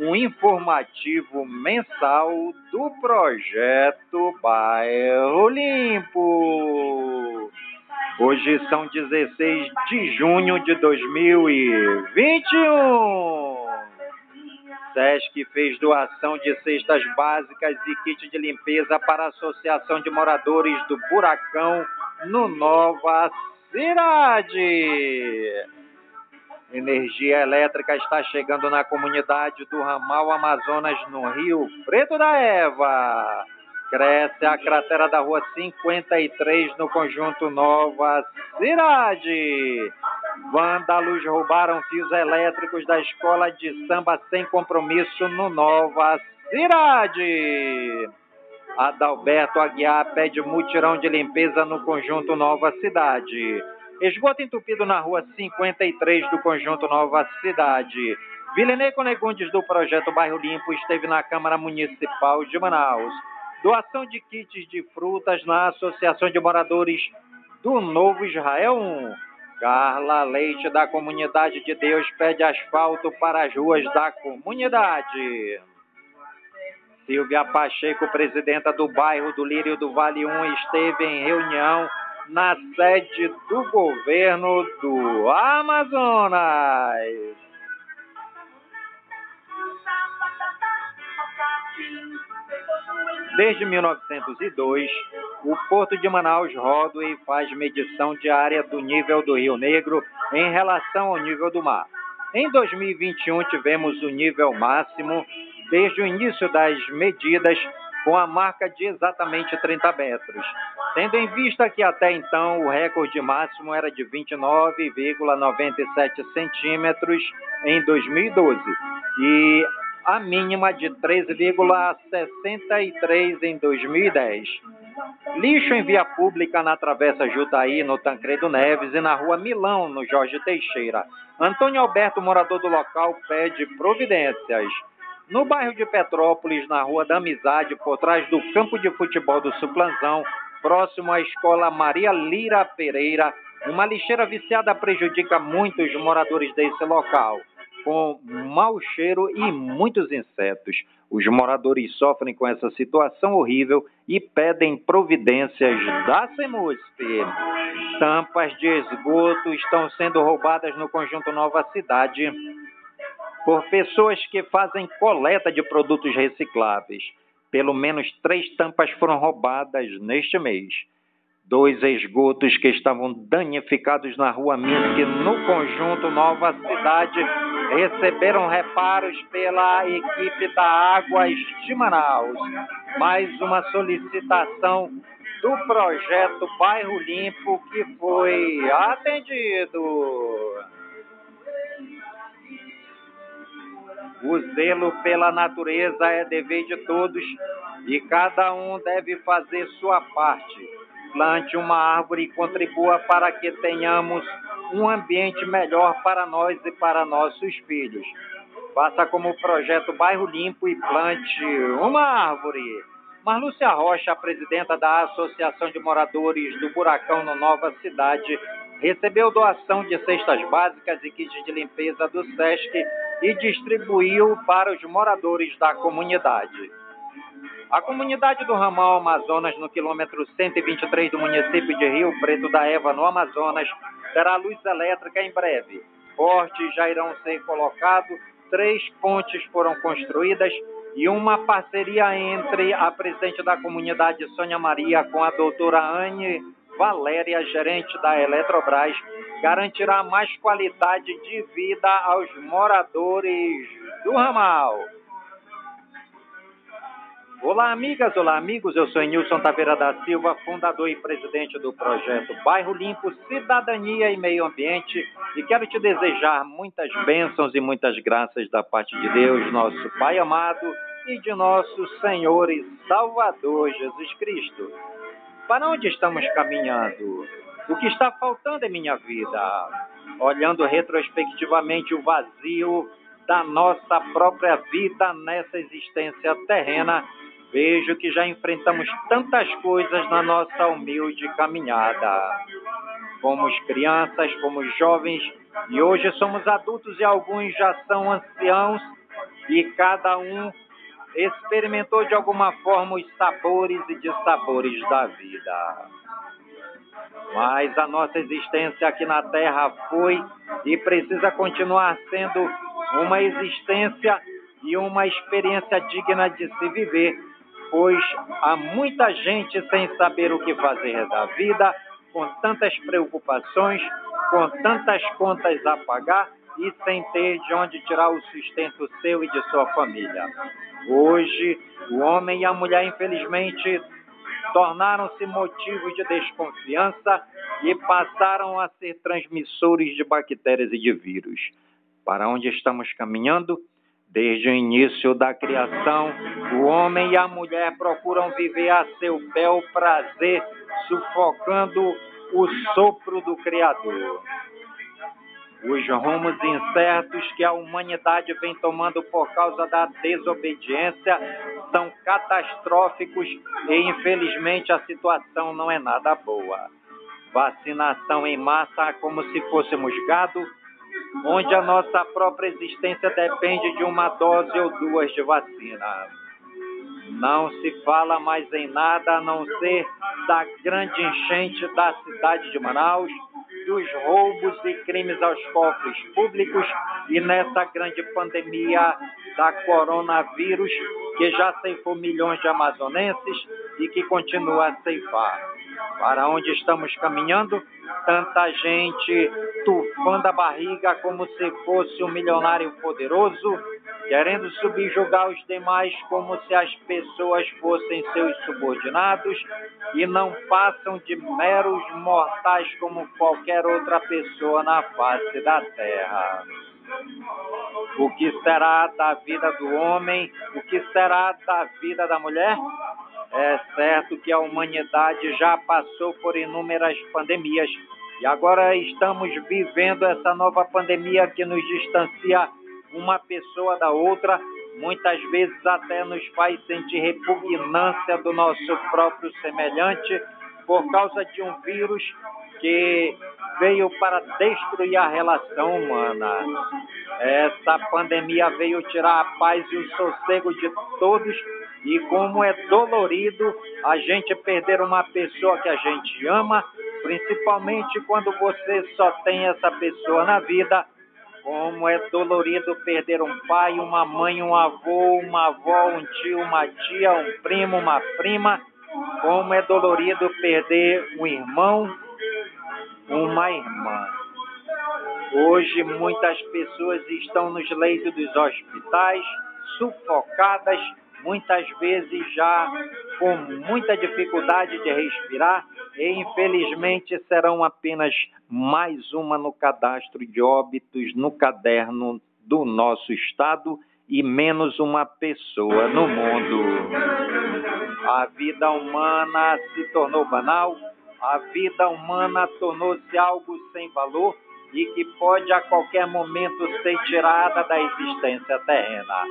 um informativo mensal do projeto Bairro Limpo. Hoje são 16 de junho de 2021. SESC fez doação de cestas básicas e kit de limpeza para a Associação de Moradores do Buracão no Nova Cidade. Energia elétrica está chegando na comunidade do Ramal Amazonas, no Rio Preto da Eva. Cresce a cratera da rua 53 no conjunto Nova Cidade. Vândalos roubaram fios elétricos da escola de samba sem compromisso no Nova Cidade. Adalberto Aguiar pede mutirão de limpeza no conjunto Nova Cidade. Esgoto entupido na rua 53 do conjunto Nova Cidade. Vilenei Conegundes do projeto Bairro Limpo esteve na Câmara Municipal de Manaus. Doação de kits de frutas na Associação de Moradores do Novo Israel 1. Carla Leite, da Comunidade de Deus, pede asfalto para as ruas da comunidade. Silvia Pacheco, presidenta do bairro do Lírio do Vale 1, esteve em reunião na sede do governo do Amazonas. Desde 1902, o Porto de Manaus roda e faz medição diária do nível do Rio Negro em relação ao nível do mar. Em 2021, tivemos o nível máximo desde o início das medidas, com a marca de exatamente 30 metros, tendo em vista que até então o recorde máximo era de 29,97 centímetros em 2012 e a mínima de 13,63 em 2010. Lixo em via pública na Travessa Jutaí, no Tancredo Neves e na Rua Milão, no Jorge Teixeira. Antônio Alberto, morador do local, pede providências. No bairro de Petrópolis, na Rua da Amizade, por trás do campo de futebol do Suplanzão, próximo à escola Maria Lira Pereira, uma lixeira viciada prejudica muitos moradores desse local com mau cheiro e muitos insetos. Os moradores sofrem com essa situação horrível e pedem providências da CEMUSP. Tampas de esgoto estão sendo roubadas no conjunto Nova Cidade por pessoas que fazem coleta de produtos recicláveis. Pelo menos três tampas foram roubadas neste mês. Dois esgotos que estavam danificados na rua Minsk, no conjunto Nova Cidade, receberam reparos pela equipe da Águas de Manaus. Mais uma solicitação do projeto Bairro Limpo que foi atendido. O zelo pela natureza é dever de todos e cada um deve fazer sua parte plante uma árvore e contribua para que tenhamos um ambiente melhor para nós e para nossos filhos. Faça como o projeto Bairro Limpo e plante uma árvore. Marlúcia Rocha, presidenta da Associação de Moradores do Buracão no Nova Cidade, recebeu doação de cestas básicas e kits de limpeza do SESC e distribuiu para os moradores da comunidade. A comunidade do Ramal Amazonas, no quilômetro 123 do município de Rio Preto da Eva, no Amazonas, terá luz elétrica em breve. Portes já irão ser colocados, três pontes foram construídas e uma parceria entre a presidente da comunidade, Sônia Maria, com a doutora Anne Valéria, gerente da Eletrobras, garantirá mais qualidade de vida aos moradores do ramal. Olá, amigas, olá, amigos. Eu sou Nilson Taveira da Silva, fundador e presidente do projeto Bairro Limpo, Cidadania e Meio Ambiente, e quero te desejar muitas bênçãos e muitas graças da parte de Deus, nosso Pai amado, e de nosso Senhor e Salvador Jesus Cristo. Para onde estamos caminhando? O que está faltando em minha vida? Olhando retrospectivamente o vazio da nossa própria vida nessa existência terrena, vejo que já enfrentamos tantas coisas na nossa humilde caminhada. Fomos crianças, fomos jovens e hoje somos adultos e alguns já são anciãos e cada um experimentou de alguma forma os sabores e dissabores da vida. Mas a nossa existência aqui na Terra foi e precisa continuar sendo uma existência e uma experiência digna de se viver, pois há muita gente sem saber o que fazer da vida, com tantas preocupações, com tantas contas a pagar e sem ter de onde tirar o sustento seu e de sua família. Hoje, o homem e a mulher, infelizmente, tornaram-se motivo de desconfiança e passaram a ser transmissores de bactérias e de vírus. Para onde estamos caminhando? Desde o início da criação, o homem e a mulher procuram viver a seu bel prazer, sufocando o sopro do Criador. Os rumos incertos que a humanidade vem tomando por causa da desobediência são catastróficos e, infelizmente, a situação não é nada boa. Vacinação em massa como se fôssemos gado, onde a nossa própria existência depende de uma dose ou duas de vacina. Não se fala mais em nada a não ser da grande enchente da cidade de Manaus dos roubos e crimes aos cofres públicos e nessa grande pandemia da coronavírus que já ceifou milhões de amazonenses e que continua a ceifar. Para onde estamos caminhando? Tanta gente tufando a barriga como se fosse um milionário poderoso, querendo subjugar os demais como se as pessoas fossem seus subordinados e não passam de meros mortais como qualquer outra pessoa na face da terra. O que será da vida do homem? O que será da vida da mulher? É certo que a humanidade já passou por inúmeras pandemias e agora estamos vivendo essa nova pandemia que nos distancia uma pessoa da outra, muitas vezes até nos faz sentir repugnância do nosso próprio semelhante por causa de um vírus que veio para destruir a relação humana. Essa pandemia veio tirar a paz e o sossego de todos e como é dolorido a gente perder uma pessoa que a gente ama, principalmente quando você só tem essa pessoa na vida como é dolorido perder um pai, uma mãe, um avô, uma avó, um tio, uma tia, um primo, uma prima. Como é dolorido perder um irmão, uma irmã. Hoje muitas pessoas estão nos leitos dos hospitais, sufocadas, muitas vezes já com muita dificuldade de respirar e infelizmente serão apenas mais uma no cadastro de óbitos no caderno do nosso estado e menos uma pessoa no mundo. A vida humana se tornou banal, a vida humana tornou-se algo sem valor e que pode a qualquer momento ser tirada da existência terrena.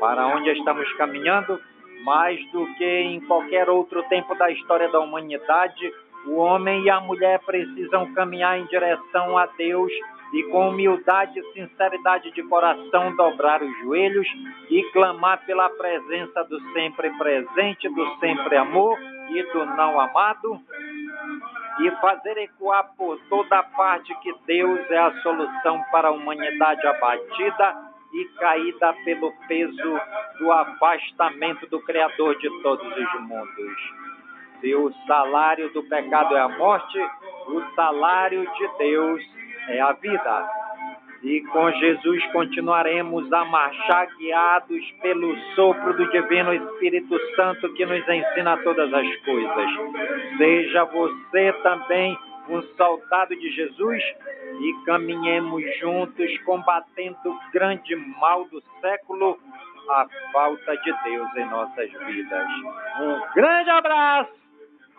Para onde estamos caminhando? Mais do que em qualquer outro tempo da história da humanidade, o homem e a mulher precisam caminhar em direção a Deus e com humildade e sinceridade de coração dobrar os joelhos e clamar pela presença do sempre presente, do sempre amor e do não amado e fazer ecoar por toda parte que Deus é a solução para a humanidade abatida e caída pelo peso do afastamento do Criador de todos os mundos. Se o salário do pecado é a morte, o salário de Deus é a vida. E com Jesus continuaremos a marchar guiados pelo sopro do Divino Espírito Santo que nos ensina todas as coisas. Seja você também um soldado de Jesus e caminhemos juntos combatendo o grande mal do século, a falta de Deus em nossas vidas. Um grande abraço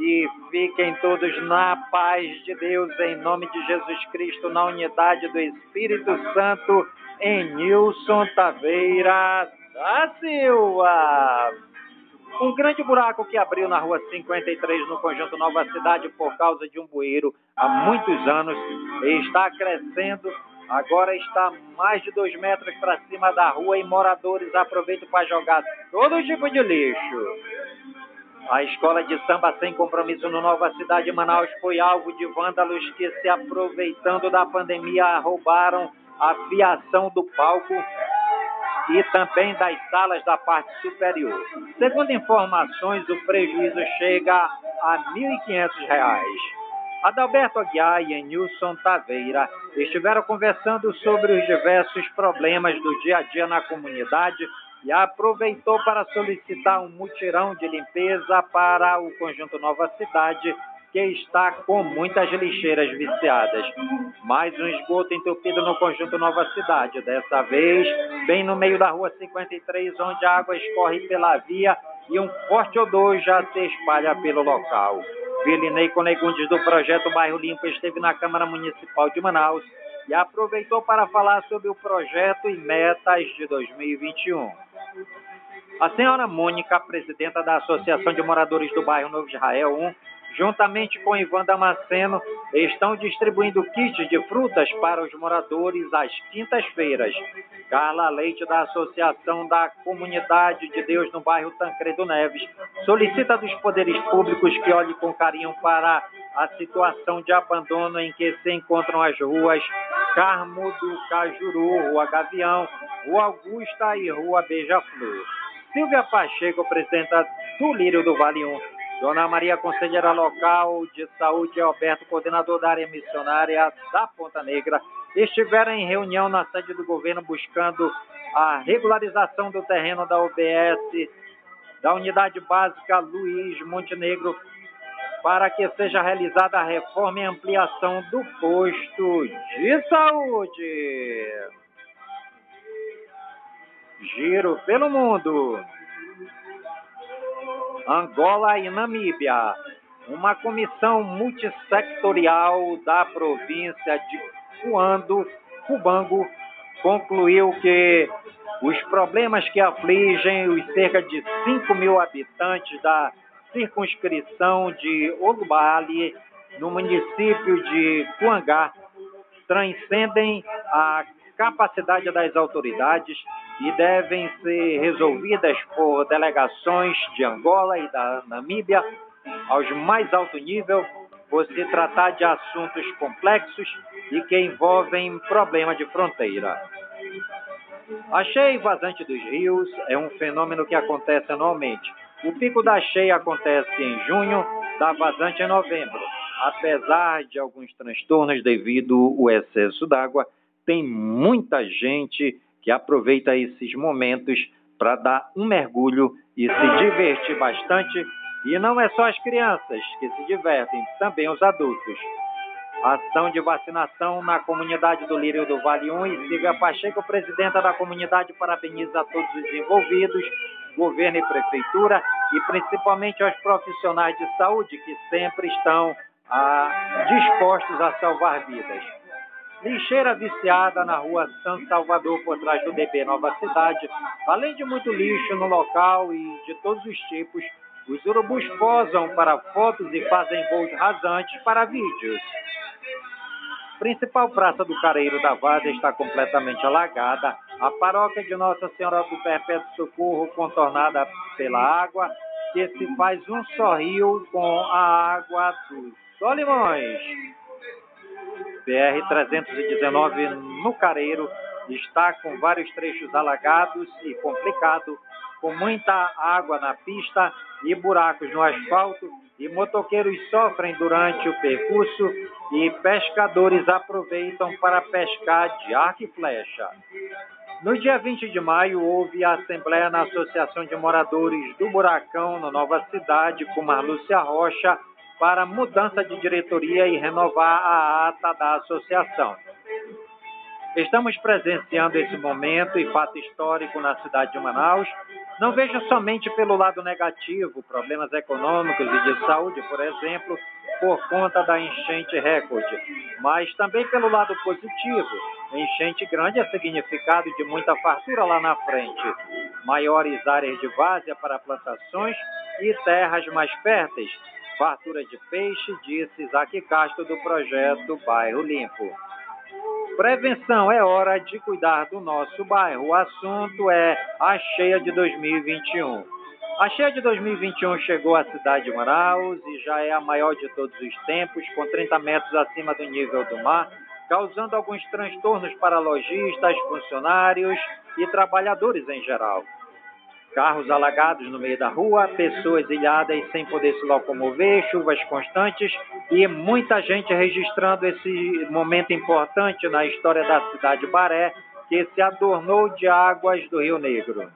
e fiquem todos na paz de Deus, em nome de Jesus Cristo, na unidade do Espírito Santo, em Nilson Taveira da Silva. Um grande buraco que abriu na rua 53, no conjunto Nova Cidade, por causa de um bueiro há muitos anos, está crescendo. Agora está mais de dois metros para cima da rua e moradores aproveitam para jogar todo tipo de lixo. A escola de samba sem compromisso no Nova Cidade de Manaus foi alvo de vândalos que, se aproveitando da pandemia, roubaram a fiação do palco e também das salas da parte superior. Segundo informações, o prejuízo chega a R$ 1.500. Adalberto Aguiar e Nilson Taveira estiveram conversando sobre os diversos problemas do dia a dia na comunidade e aproveitou para solicitar um mutirão de limpeza para o conjunto Nova Cidade, que está com muitas lixeiras viciadas. Mais um esgoto entupido no conjunto Nova Cidade, dessa vez bem no meio da rua 53, onde a água escorre pela via e um forte odor já se espalha pelo local. Vilinei Conegundes do projeto Bairro Limpo esteve na Câmara Municipal de Manaus e aproveitou para falar sobre o projeto e metas de 2021. A senhora Mônica, presidenta da Associação de Moradores do Bairro Novo Israel 1, juntamente com Ivan Damasceno, estão distribuindo kits de frutas para os moradores às quintas-feiras. Carla Leite, da Associação da Comunidade de Deus no bairro Tancredo Neves, solicita dos poderes públicos que olhem com carinho para a situação de abandono em que se encontram as ruas Carmo do Cajuru, Rua Gavião, Rua Augusta e Rua Beija-Flor. Silvia Pacheco, presidenta do Lírio do Vale 1, Dona Maria, conselheira local de saúde, Alberto, coordenador da área missionária da Ponta Negra, estiveram em reunião na sede do governo buscando a regularização do terreno da OBS, da Unidade Básica Luiz Montenegro, para que seja realizada a reforma e ampliação do posto de saúde. Giro pelo mundo. Angola e Namíbia. Uma comissão multissectorial da província de Cuando, Cubango, concluiu que os problemas que afligem os cerca de 5 mil habitantes da circunscrição de Olubale, no município de Cuangá, transcendem a capacidade das autoridades e devem ser resolvidas por delegações de Angola e da Namíbia aos mais alto nível, por se tratar de assuntos complexos e que envolvem problema de fronteira. A cheia vazante dos rios é um fenômeno que acontece anualmente. O pico da cheia acontece em junho, da vazante em novembro. Apesar de alguns transtornos devido ao excesso d'água, tem muita gente que aproveita esses momentos para dar um mergulho e se divertir bastante. E não é só as crianças que se divertem, também os adultos. Ação de vacinação na comunidade do Lírio do Vale 1 e Silvia Pacheco, presidenta da comunidade, parabeniza a todos os envolvidos, governo e prefeitura, e principalmente aos profissionais de saúde que sempre estão ah, dispostos a salvar vidas. Lixeira viciada na rua São Salvador, por trás do DB Nova Cidade. Além de muito lixo no local e de todos os tipos, os urubus posam para fotos e fazem voos rasantes para vídeos. Principal praça do Careiro da Vaza está completamente alagada. A paróquia de Nossa Senhora do Perpétuo Socorro contornada pela água, que se faz um sorrio com a água dos Solimões. BR-319 no Careiro está com vários trechos alagados e complicado, com muita água na pista e buracos no asfalto, e motoqueiros sofrem durante o percurso e pescadores aproveitam para pescar de arco e flecha. No dia 20 de maio, houve a Assembleia na Associação de Moradores do Buracão, na Nova Cidade, com Marlúcia Rocha, para mudança de diretoria e renovar a ata da associação. Estamos presenciando esse momento e fato histórico na cidade de Manaus. Não vejo somente pelo lado negativo, problemas econômicos e de saúde, por exemplo, por conta da enchente recorde, mas também pelo lado positivo. Enchente grande é significado de muita fartura lá na frente, maiores áreas de várzea para plantações e terras mais férteis, fartura de peixe, disse Isaac Castro do projeto Bairro Limpo. Prevenção é hora de cuidar do nosso bairro. O assunto é a cheia de 2021. A cheia de 2021 chegou à cidade de Manaus e já é a maior de todos os tempos, com 30 metros acima do nível do mar, causando alguns transtornos para lojistas, funcionários e trabalhadores em geral carros alagados no meio da rua, pessoas ilhadas sem poder se locomover, chuvas constantes e muita gente registrando esse momento importante na história da cidade Baré, que se adornou de águas do Rio Negro.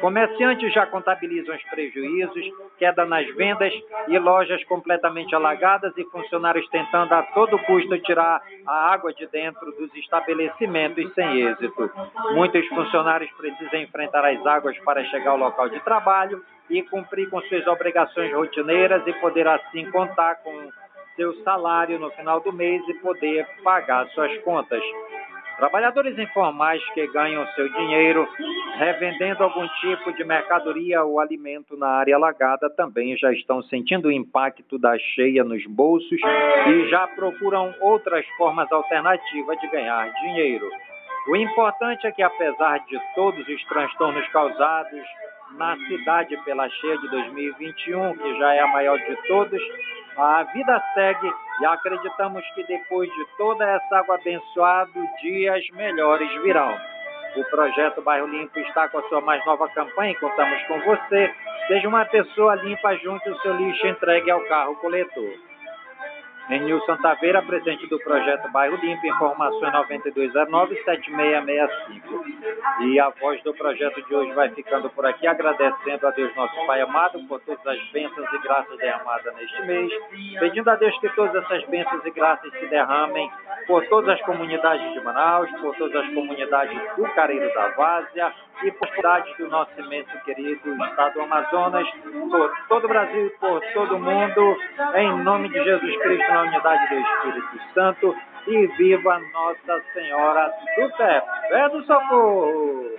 Comerciantes já contabilizam os prejuízos, queda nas vendas e lojas completamente alagadas e funcionários tentando a todo custo tirar a água de dentro dos estabelecimentos sem êxito. Muitos funcionários precisam enfrentar as águas para chegar ao local de trabalho e cumprir com suas obrigações rotineiras e poder assim contar com seu salário no final do mês e poder pagar suas contas. Trabalhadores informais que ganham seu dinheiro revendendo algum tipo de mercadoria ou alimento na área alagada também já estão sentindo o impacto da cheia nos bolsos e já procuram outras formas alternativas de ganhar dinheiro. O importante é que, apesar de todos os transtornos causados na cidade pela cheia de 2021, que já é a maior de todos, a vida segue e acreditamos que depois de toda essa água abençoada, dias melhores virão. O projeto Bairro Limpo está com a sua mais nova campanha e contamos com você. Seja uma pessoa limpa, junte o seu lixo entregue ao carro coletor. Em Nilson Taveira, presidente do projeto Bairro Limpo, informações 9209-7665. E a voz do projeto de hoje vai ficando por aqui, agradecendo a Deus nosso Pai amado por todas as bênçãos e graças derramadas neste mês, pedindo a Deus que todas essas bênçãos e graças se derramem por todas as comunidades de Manaus, por todas as comunidades do Careiro da Várzea e por cidades do nosso imenso querido estado do Amazonas, por todo o Brasil por todo o mundo, em nome de Jesus Cristo, na unidade do Espírito Santo, e viva Nossa Senhora do Pé. Pé do socorro!